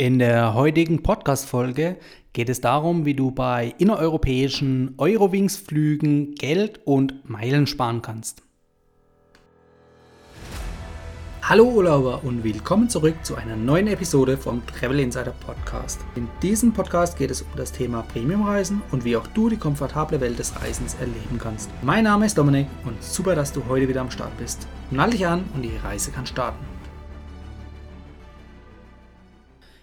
In der heutigen Podcast-Folge geht es darum, wie du bei innereuropäischen Eurowings-Flügen Geld und Meilen sparen kannst. Hallo Urlauber und willkommen zurück zu einer neuen Episode vom Travel Insider Podcast. In diesem Podcast geht es um das Thema Premiumreisen und wie auch du die komfortable Welt des Reisens erleben kannst. Mein Name ist Dominik und super, dass du heute wieder am Start bist. Nall dich an und die Reise kann starten.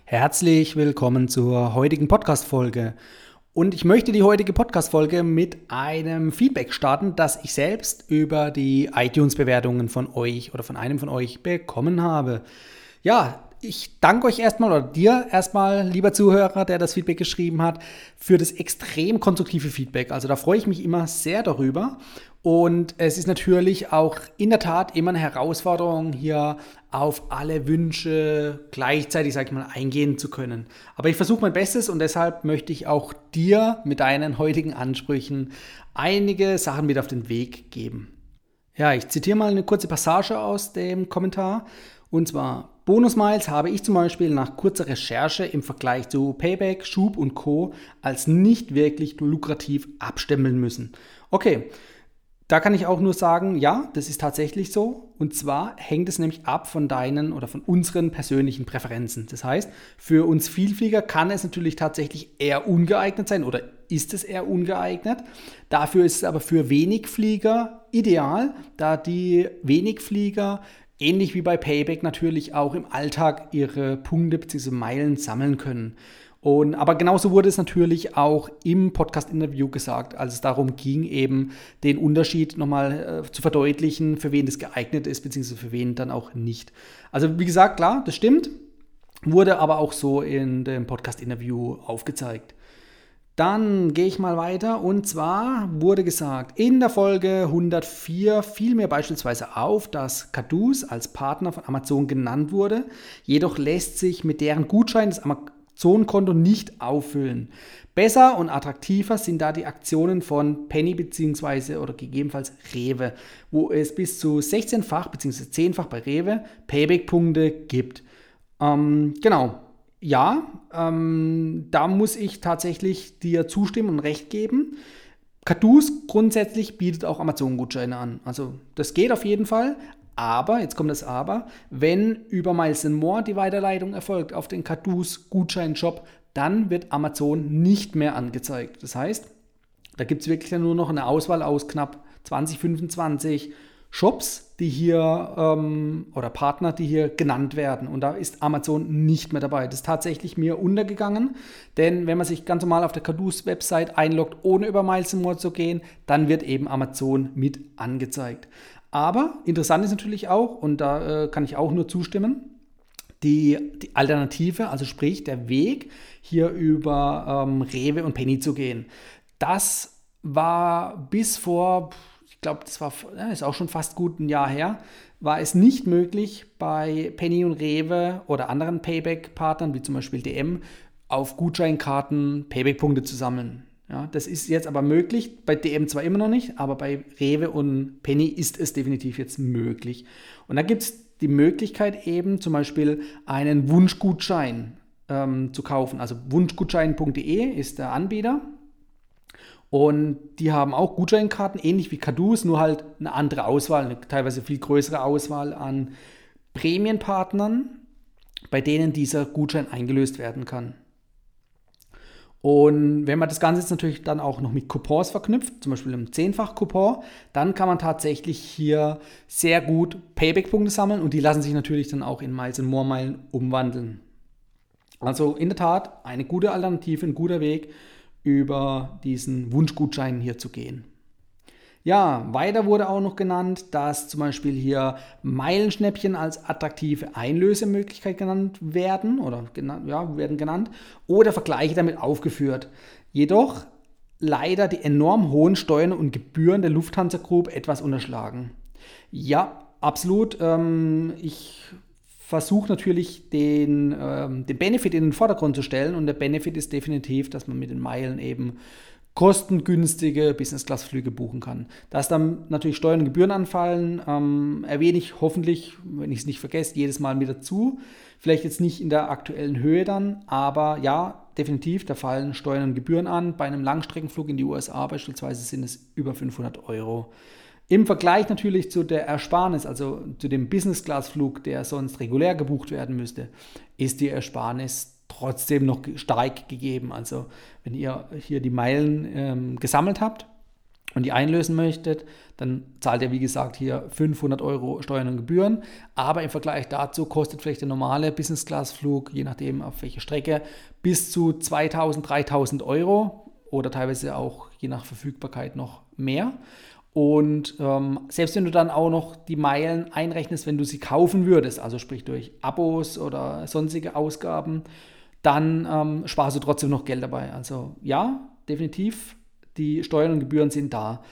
Herzlich willkommen zur heutigen Podcast-Folge. Und ich möchte die heutige Podcast-Folge mit einem Feedback starten, das ich selbst über die iTunes-Bewertungen von euch oder von einem von euch bekommen habe. Ja, ich danke euch erstmal oder dir erstmal, lieber Zuhörer, der das Feedback geschrieben hat, für das extrem konstruktive Feedback. Also da freue ich mich immer sehr darüber. Und es ist natürlich auch in der Tat immer eine Herausforderung, hier auf alle Wünsche gleichzeitig, sag ich mal, eingehen zu können. Aber ich versuche mein Bestes und deshalb möchte ich auch dir mit deinen heutigen Ansprüchen einige Sachen mit auf den Weg geben. Ja, ich zitiere mal eine kurze Passage aus dem Kommentar. Und zwar, Bonus-Miles habe ich zum Beispiel nach kurzer Recherche im Vergleich zu Payback, Schub und Co. als nicht wirklich lukrativ abstempeln müssen. Okay, da kann ich auch nur sagen, ja, das ist tatsächlich so. Und zwar hängt es nämlich ab von deinen oder von unseren persönlichen Präferenzen. Das heißt, für uns Vielflieger kann es natürlich tatsächlich eher ungeeignet sein oder ist es eher ungeeignet. Dafür ist es aber für Wenigflieger ideal, da die Wenigflieger ähnlich wie bei Payback natürlich auch im Alltag ihre Punkte bzw. Meilen sammeln können. Und, aber genauso wurde es natürlich auch im Podcast-Interview gesagt, als es darum ging, eben den Unterschied nochmal äh, zu verdeutlichen, für wen das geeignet ist, beziehungsweise für wen dann auch nicht. Also wie gesagt, klar, das stimmt, wurde aber auch so in dem Podcast-Interview aufgezeigt. Dann gehe ich mal weiter und zwar wurde gesagt, in der Folge 104 fiel mir beispielsweise auf, dass Caduce als Partner von Amazon genannt wurde, jedoch lässt sich mit deren Gutschein des Amazon Zonenkonto nicht auffüllen. Besser und attraktiver sind da die Aktionen von Penny bzw. oder gegebenenfalls Rewe, wo es bis zu 16-fach bzw. 10-fach bei Rewe Payback-Punkte gibt. Ähm, genau, ja, ähm, da muss ich tatsächlich dir zustimmen und recht geben. Kadus grundsätzlich bietet auch Amazon-Gutscheine an. Also das geht auf jeden Fall, aber, jetzt kommt das Aber, wenn über Miles More die Weiterleitung erfolgt auf den Kadus Gutschein-Shop, dann wird Amazon nicht mehr angezeigt. Das heißt, da gibt es wirklich nur noch eine Auswahl aus knapp 20, 25 Shops, die hier ähm, oder Partner, die hier genannt werden. Und da ist Amazon nicht mehr dabei. Das ist tatsächlich mir untergegangen, denn wenn man sich ganz normal auf der Kadus Website einloggt, ohne über Miles More zu gehen, dann wird eben Amazon mit angezeigt. Aber interessant ist natürlich auch, und da äh, kann ich auch nur zustimmen, die, die, Alternative, also sprich der Weg, hier über ähm, Rewe und Penny zu gehen. Das war bis vor, ich glaube, das war ist auch schon fast gut ein Jahr her, war es nicht möglich, bei Penny und Rewe oder anderen Payback-Partnern, wie zum Beispiel DM, auf Gutscheinkarten Payback-Punkte zu sammeln. Ja, das ist jetzt aber möglich, bei DM zwar immer noch nicht, aber bei Rewe und Penny ist es definitiv jetzt möglich. Und da gibt es die Möglichkeit eben zum Beispiel einen Wunschgutschein ähm, zu kaufen. Also wunschgutschein.de ist der Anbieter. Und die haben auch Gutscheinkarten, ähnlich wie Kadus, nur halt eine andere Auswahl, eine teilweise viel größere Auswahl an Prämienpartnern, bei denen dieser Gutschein eingelöst werden kann. Und wenn man das Ganze jetzt natürlich dann auch noch mit Coupons verknüpft, zum Beispiel einem 10-fach-Coupon, dann kann man tatsächlich hier sehr gut Payback-Punkte sammeln und die lassen sich natürlich dann auch in Miles und More Meilen umwandeln. Also in der Tat eine gute Alternative, ein guter Weg, über diesen Wunschgutschein hier zu gehen. Ja, weiter wurde auch noch genannt, dass zum Beispiel hier Meilenschnäppchen als attraktive Einlösemöglichkeit genannt werden oder genannt, ja, werden genannt oder Vergleiche damit aufgeführt. Jedoch leider die enorm hohen Steuern und Gebühren der Lufthansa Group etwas unterschlagen. Ja, absolut. Ähm, ich versuche natürlich den, ähm, den Benefit in den Vordergrund zu stellen und der Benefit ist definitiv, dass man mit den Meilen eben kostengünstige Business-Class-Flüge buchen kann. Dass dann natürlich Steuern und Gebühren anfallen, ähm, erwähne ich hoffentlich, wenn ich es nicht vergesse, jedes Mal mit dazu. Vielleicht jetzt nicht in der aktuellen Höhe dann, aber ja, definitiv, da fallen Steuern und Gebühren an. Bei einem Langstreckenflug in die USA beispielsweise sind es über 500 Euro. Im Vergleich natürlich zu der Ersparnis, also zu dem Business-Class-Flug, der sonst regulär gebucht werden müsste, ist die Ersparnis trotzdem noch stark gegeben. Also wenn ihr hier die Meilen ähm, gesammelt habt und die einlösen möchtet, dann zahlt ihr, wie gesagt, hier 500 Euro Steuern und Gebühren. Aber im Vergleich dazu kostet vielleicht der normale Business-Class-Flug, je nachdem auf welche Strecke, bis zu 2000, 3000 Euro oder teilweise auch je nach Verfügbarkeit noch mehr. Und ähm, selbst wenn du dann auch noch die Meilen einrechnest, wenn du sie kaufen würdest, also sprich durch Abos oder sonstige Ausgaben, dann ähm, sparst du trotzdem noch Geld dabei. Also ja, definitiv, die Steuern und Gebühren sind da.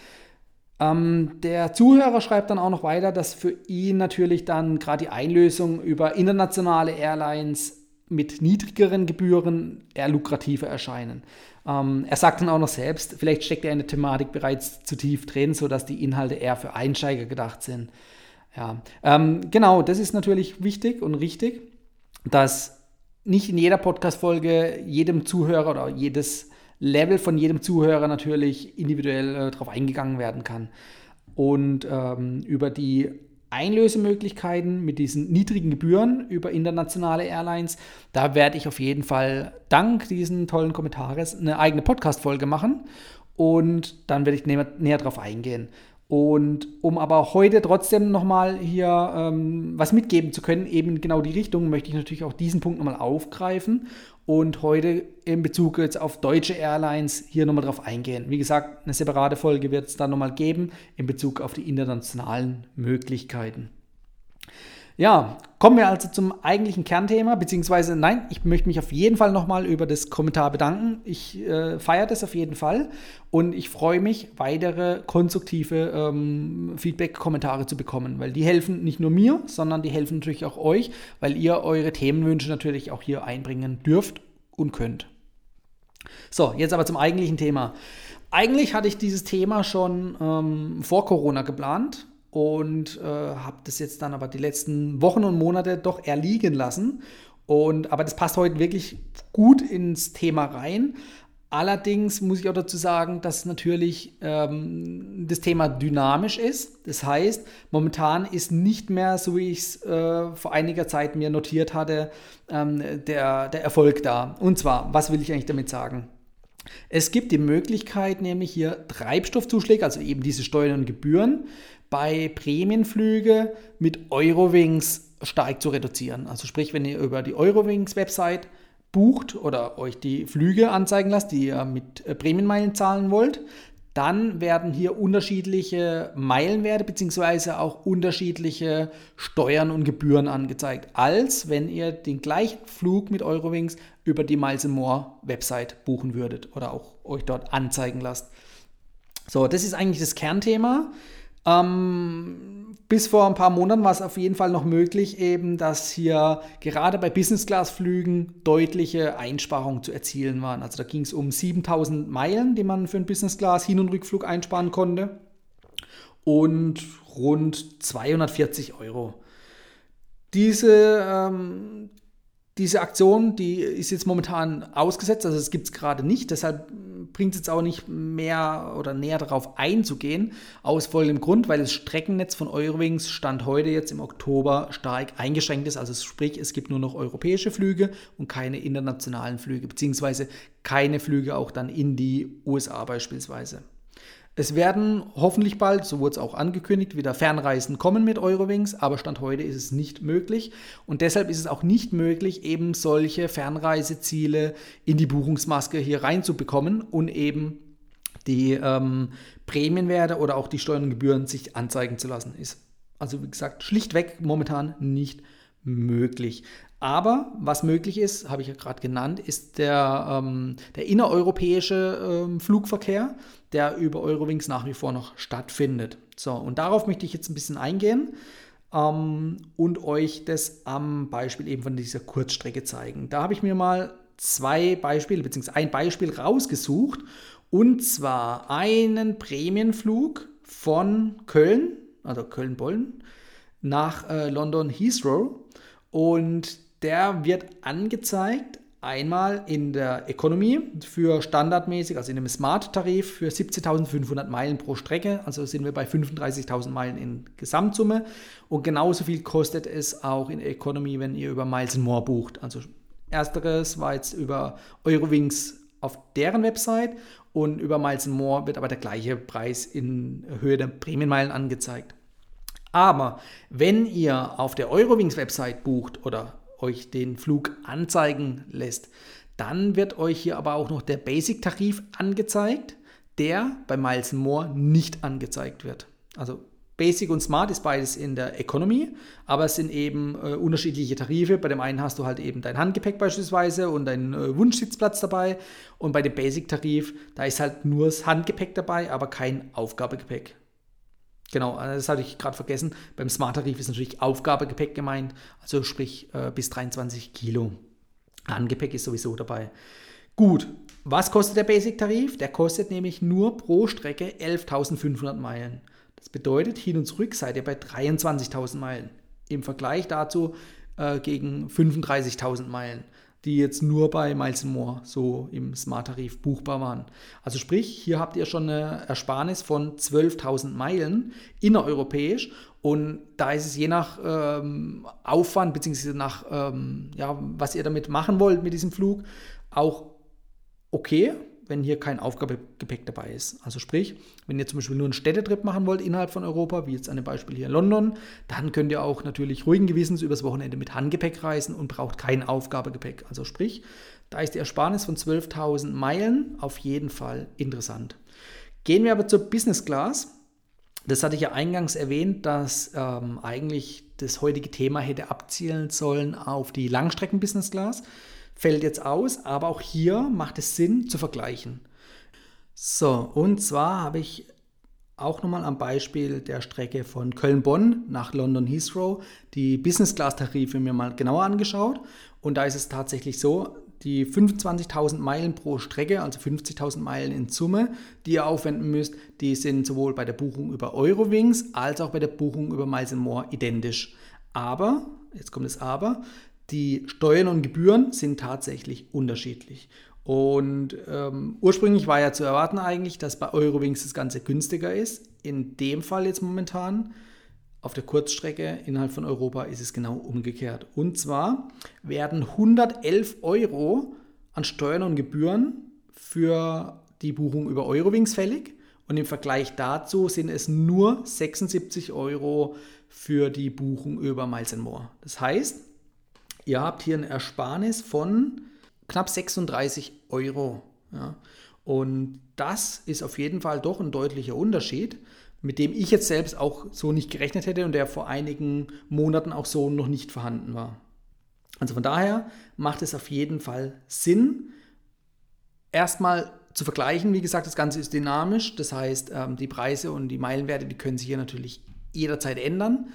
Ähm, der Zuhörer schreibt dann auch noch weiter, dass für ihn natürlich dann gerade die Einlösung über internationale Airlines mit niedrigeren Gebühren eher lukrativer erscheinen. Ähm, er sagt dann auch noch selbst, vielleicht steckt er in der Thematik bereits zu tief drin, sodass die Inhalte eher für Einsteiger gedacht sind. Ja, ähm, genau, das ist natürlich wichtig und richtig, dass nicht in jeder Podcast-Folge jedem Zuhörer oder jedes Level von jedem Zuhörer natürlich individuell äh, darauf eingegangen werden kann. Und ähm, über die Einlösemöglichkeiten mit diesen niedrigen Gebühren über internationale Airlines, da werde ich auf jeden Fall dank diesen tollen Kommentares eine eigene Podcast-Folge machen und dann werde ich näher, näher darauf eingehen. Und um aber heute trotzdem nochmal hier ähm, was mitgeben zu können, eben genau die Richtung, möchte ich natürlich auch diesen Punkt nochmal aufgreifen und heute in Bezug jetzt auf deutsche Airlines hier nochmal drauf eingehen. Wie gesagt, eine separate Folge wird es dann nochmal geben in Bezug auf die internationalen Möglichkeiten. Ja, kommen wir also zum eigentlichen Kernthema, beziehungsweise nein, ich möchte mich auf jeden Fall nochmal über das Kommentar bedanken. Ich äh, feiere das auf jeden Fall und ich freue mich, weitere konstruktive ähm, Feedback-Kommentare zu bekommen, weil die helfen nicht nur mir, sondern die helfen natürlich auch euch, weil ihr eure Themenwünsche natürlich auch hier einbringen dürft und könnt. So, jetzt aber zum eigentlichen Thema. Eigentlich hatte ich dieses Thema schon ähm, vor Corona geplant, und äh, habe das jetzt dann aber die letzten Wochen und Monate doch erliegen lassen. Und, aber das passt heute wirklich gut ins Thema rein. Allerdings muss ich auch dazu sagen, dass natürlich ähm, das Thema dynamisch ist. Das heißt, momentan ist nicht mehr, so wie ich es äh, vor einiger Zeit mir notiert hatte, ähm, der, der Erfolg da. Und zwar, was will ich eigentlich damit sagen? Es gibt die Möglichkeit, nämlich hier Treibstoffzuschläge, also eben diese Steuern und Gebühren, bei Prämienflüge mit Eurowings stark zu reduzieren. Also sprich, wenn ihr über die Eurowings-Website bucht oder euch die Flüge anzeigen lasst, die ihr mit äh, Prämienmeilen zahlen wollt, dann werden hier unterschiedliche Meilenwerte bzw. auch unterschiedliche Steuern und Gebühren angezeigt, als wenn ihr den gleichen Flug mit Eurowings über die Miles More Website buchen würdet oder auch euch dort anzeigen lasst. So, das ist eigentlich das Kernthema. Ähm, bis vor ein paar Monaten war es auf jeden Fall noch möglich, eben, dass hier gerade bei Business-Class-Flügen deutliche Einsparungen zu erzielen waren. Also da ging es um 7000 Meilen, die man für einen Business-Class Hin- und Rückflug einsparen konnte und rund 240 Euro. Diese, ähm, diese Aktion, die ist jetzt momentan ausgesetzt, also es gibt es gerade nicht, deshalb bringt es jetzt auch nicht mehr oder näher darauf einzugehen, aus folgendem Grund, weil das Streckennetz von Eurowings Stand heute jetzt im Oktober stark eingeschränkt ist, also sprich, es gibt nur noch europäische Flüge und keine internationalen Flüge, beziehungsweise keine Flüge auch dann in die USA beispielsweise. Es werden hoffentlich bald, so wurde es auch angekündigt, wieder Fernreisen kommen mit Eurowings, aber Stand heute ist es nicht möglich. Und deshalb ist es auch nicht möglich, eben solche Fernreiseziele in die Buchungsmaske hier reinzubekommen und eben die ähm, Prämienwerte oder auch die Steuern und Gebühren sich anzeigen zu lassen. Ist also wie gesagt schlichtweg momentan nicht möglich. Aber was möglich ist, habe ich ja gerade genannt, ist der, ähm, der innereuropäische ähm, Flugverkehr, der über Eurowings nach wie vor noch stattfindet. So, und darauf möchte ich jetzt ein bisschen eingehen ähm, und euch das am Beispiel eben von dieser Kurzstrecke zeigen. Da habe ich mir mal zwei Beispiele, beziehungsweise ein Beispiel rausgesucht Und zwar einen Prämienflug von Köln, also Köln-Bollen, nach äh, London Heathrow. Und der wird angezeigt einmal in der Economy für standardmäßig, also in einem Smart-Tarif für 17.500 Meilen pro Strecke. Also sind wir bei 35.000 Meilen in Gesamtsumme. Und genauso viel kostet es auch in Economy, wenn ihr über Miles More bucht. Also ersteres war jetzt über Eurowings auf deren Website und über Miles More wird aber der gleiche Preis in Höhe der Prämienmeilen angezeigt. Aber wenn ihr auf der Eurowings Website bucht oder euch den Flug anzeigen lässt. Dann wird euch hier aber auch noch der Basic-Tarif angezeigt, der bei Miles More nicht angezeigt wird. Also Basic und Smart ist beides in der Economy, aber es sind eben äh, unterschiedliche Tarife. Bei dem einen hast du halt eben dein Handgepäck beispielsweise und deinen äh, Wunschsitzplatz dabei. Und bei dem Basic-Tarif, da ist halt nur das Handgepäck dabei, aber kein Aufgabegepäck. Genau, äh, das hatte ich gerade vergessen. Beim Smart-Tarif ist natürlich Aufgabegepäck gemeint, also sprich äh, bis 23 Kilo. Handgepäck ist sowieso dabei. Gut, was kostet der Basic-Tarif? Der kostet nämlich nur pro Strecke 11.500 Meilen. Das bedeutet, hin und zurück seid ihr bei 23.000 Meilen. Im Vergleich dazu äh, gegen 35.000 Meilen die jetzt nur bei Miles More so im Smart-Tarif buchbar waren. Also sprich, hier habt ihr schon eine Ersparnis von 12.000 Meilen innereuropäisch und da ist es je nach ähm, Aufwand bzw. nach, ähm, ja, was ihr damit machen wollt mit diesem Flug, auch okay wenn hier kein Aufgabegepäck dabei ist. Also sprich, wenn ihr zum Beispiel nur einen Städtetrip machen wollt innerhalb von Europa, wie jetzt an dem Beispiel hier in London, dann könnt ihr auch natürlich ruhigen Gewissens übers Wochenende mit Handgepäck reisen und braucht kein Aufgabegepäck. Also sprich, da ist die Ersparnis von 12.000 Meilen auf jeden Fall interessant. Gehen wir aber zur Business Class. Das hatte ich ja eingangs erwähnt, dass ähm, eigentlich das heutige Thema hätte abzielen sollen auf die Langstrecken Business Class fällt jetzt aus, aber auch hier macht es Sinn zu vergleichen. So, und zwar habe ich auch nochmal am Beispiel der Strecke von Köln-Bonn nach London Heathrow die Business-Class-Tarife mir mal genauer angeschaut. Und da ist es tatsächlich so, die 25.000 Meilen pro Strecke, also 50.000 Meilen in Summe, die ihr aufwenden müsst, die sind sowohl bei der Buchung über Eurowings als auch bei der Buchung über Miles More identisch. Aber, jetzt kommt das Aber, die Steuern und Gebühren sind tatsächlich unterschiedlich. Und ähm, ursprünglich war ja zu erwarten eigentlich, dass bei Eurowings das Ganze günstiger ist. In dem Fall jetzt momentan auf der Kurzstrecke innerhalb von Europa ist es genau umgekehrt. Und zwar werden 111 Euro an Steuern und Gebühren für die Buchung über Eurowings fällig. Und im Vergleich dazu sind es nur 76 Euro für die Buchung über Miles More. Das heißt, Ihr habt hier eine Ersparnis von knapp 36 Euro. Ja. Und das ist auf jeden Fall doch ein deutlicher Unterschied, mit dem ich jetzt selbst auch so nicht gerechnet hätte und der vor einigen Monaten auch so noch nicht vorhanden war. Also von daher macht es auf jeden Fall Sinn, erstmal zu vergleichen. Wie gesagt, das Ganze ist dynamisch, das heißt, ähm, die Preise und die Meilenwerte, die können sich hier natürlich jederzeit ändern.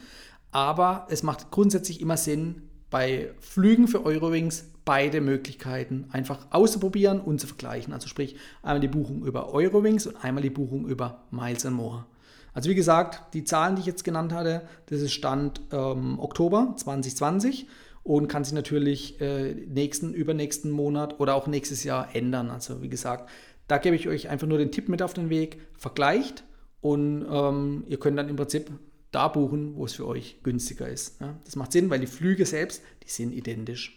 Aber es macht grundsätzlich immer Sinn, bei Flügen für Eurowings beide Möglichkeiten einfach auszuprobieren und zu vergleichen. Also sprich einmal die Buchung über Eurowings und einmal die Buchung über Miles More. Also wie gesagt, die Zahlen, die ich jetzt genannt hatte, das ist Stand ähm, Oktober 2020 und kann sich natürlich äh, nächsten, übernächsten Monat oder auch nächstes Jahr ändern. Also wie gesagt, da gebe ich euch einfach nur den Tipp mit auf den Weg, vergleicht und ähm, ihr könnt dann im Prinzip da buchen, wo es für euch günstiger ist. Ja, das macht Sinn, weil die Flüge selbst, die sind identisch.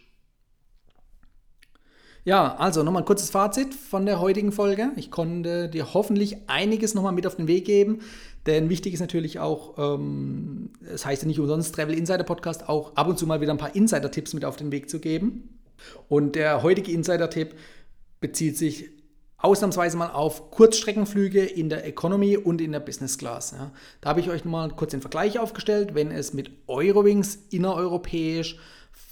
Ja, also nochmal ein kurzes Fazit von der heutigen Folge. Ich konnte dir hoffentlich einiges nochmal mit auf den Weg geben, denn wichtig ist natürlich auch, ähm, es ähm, das heißt ja nicht umsonst Travel Insider Podcast, auch ab und zu mal wieder ein paar Insider-Tipps mit auf den Weg zu geben. Und der heutige Insider-Tipp bezieht sich ausnahmsweise mal auf Kurzstreckenflüge in der Economy und in der Business Class. Ja. Da habe ich euch mal kurz den Vergleich aufgestellt, wenn es mit Eurowings innereuropäisch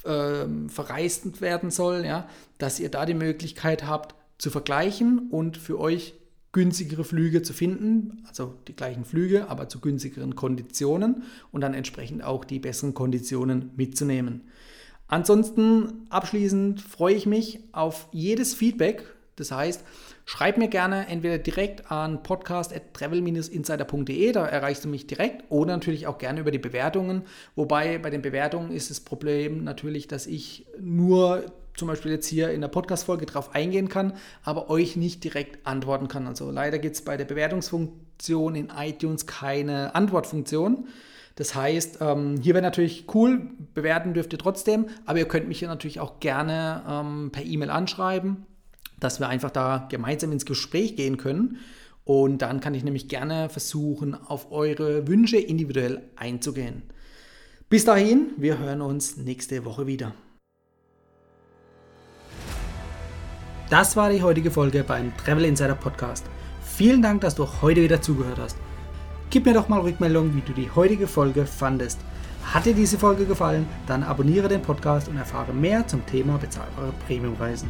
äh, verreist werden soll, ja, dass ihr da die Möglichkeit habt zu vergleichen und für euch günstigere Flüge zu finden, also die gleichen Flüge, aber zu günstigeren Konditionen und dann entsprechend auch die besseren Konditionen mitzunehmen. Ansonsten abschließend freue ich mich auf jedes Feedback, Das heißt, schreib mir gerne entweder direkt an podcast.travel-insider.de, da erreichst du mich direkt, oder natürlich auch gerne über die Bewertungen. Wobei bei den Bewertungen ist das Problem natürlich, dass ich nur zum Beispiel jetzt hier in der Podcast-Folge drauf eingehen kann, aber euch nicht direkt antworten kann. Also leider gibt es bei der Bewertungsfunktion in iTunes keine Antwortfunktion. Das heißt, ähm, hier wäre natürlich cool, bewerten dürft ihr trotzdem, aber ihr könnt mich hier natürlich auch gerne ähm, per E-Mail anschreiben, dass wir einfach da gemeinsam ins Gespräch gehen können. Und dann kann ich nämlich gerne versuchen, auf eure Wünsche individuell einzugehen. Bis dahin, wir hören uns nächste Woche wieder. Das war die heutige Folge beim Travel Insider Podcast. Vielen Dank, dass du heute wieder zugehört hast. Gib mir doch mal Rückmeldung, wie du die heutige Folge fandest. Hat dir diese Folge gefallen, dann abonniere den Podcast und erfahre mehr zum Thema bezahlbare Premiumreisen.